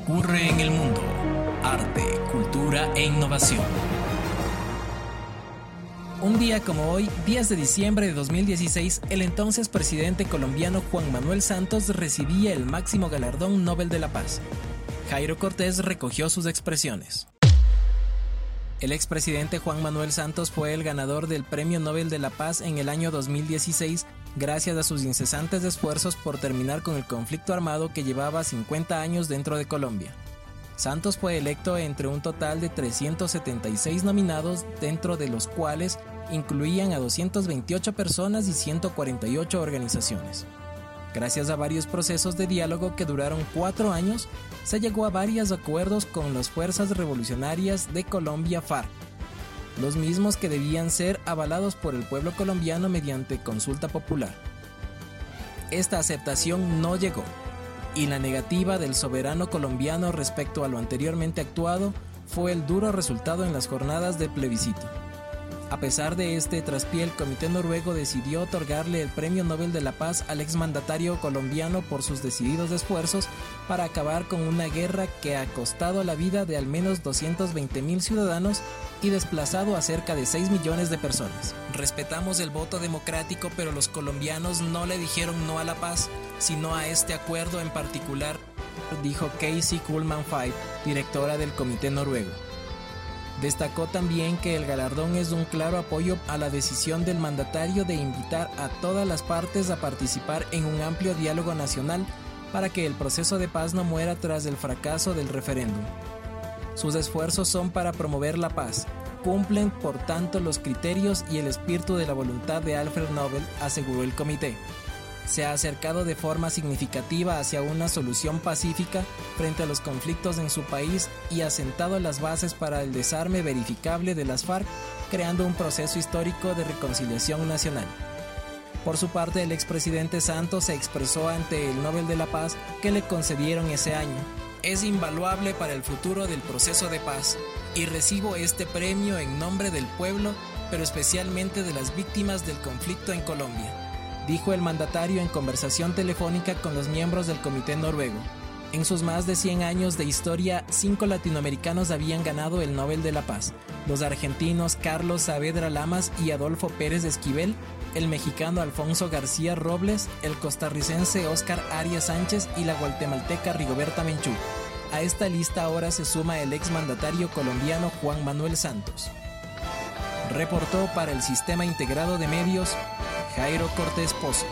ocurre en el mundo. Arte, cultura e innovación. Un día como hoy, 10 de diciembre de 2016, el entonces presidente colombiano Juan Manuel Santos recibía el máximo galardón Nobel de la Paz. Jairo Cortés recogió sus expresiones. El expresidente Juan Manuel Santos fue el ganador del Premio Nobel de la Paz en el año 2016 gracias a sus incesantes esfuerzos por terminar con el conflicto armado que llevaba 50 años dentro de Colombia. Santos fue electo entre un total de 376 nominados, dentro de los cuales incluían a 228 personas y 148 organizaciones. Gracias a varios procesos de diálogo que duraron cuatro años, se llegó a varios acuerdos con las fuerzas revolucionarias de Colombia FARC, los mismos que debían ser avalados por el pueblo colombiano mediante consulta popular. Esta aceptación no llegó, y la negativa del soberano colombiano respecto a lo anteriormente actuado fue el duro resultado en las jornadas de plebiscito. A pesar de este traspié, el Comité Noruego decidió otorgarle el Premio Nobel de la Paz al exmandatario colombiano por sus decididos esfuerzos para acabar con una guerra que ha costado la vida de al menos 220 mil ciudadanos y desplazado a cerca de 6 millones de personas. Respetamos el voto democrático, pero los colombianos no le dijeron no a la paz, sino a este acuerdo en particular, dijo Casey Kuhlman Five, directora del Comité Noruego. Destacó también que el galardón es un claro apoyo a la decisión del mandatario de invitar a todas las partes a participar en un amplio diálogo nacional para que el proceso de paz no muera tras el fracaso del referéndum. Sus esfuerzos son para promover la paz, cumplen por tanto los criterios y el espíritu de la voluntad de Alfred Nobel, aseguró el comité se ha acercado de forma significativa hacia una solución pacífica frente a los conflictos en su país y ha sentado las bases para el desarme verificable de las FARC, creando un proceso histórico de reconciliación nacional. Por su parte, el expresidente Santos se expresó ante el Nobel de la Paz que le concedieron ese año. Es invaluable para el futuro del proceso de paz y recibo este premio en nombre del pueblo, pero especialmente de las víctimas del conflicto en Colombia dijo el mandatario en conversación telefónica con los miembros del Comité Noruego. En sus más de 100 años de historia, cinco latinoamericanos habían ganado el Nobel de la Paz, los argentinos Carlos Saavedra Lamas y Adolfo Pérez Esquivel, el mexicano Alfonso García Robles, el costarricense Óscar Arias Sánchez y la guatemalteca Rigoberta Menchú. A esta lista ahora se suma el exmandatario colombiano Juan Manuel Santos. Reportó para el Sistema Integrado de Medios Jairo Cortés Pozo.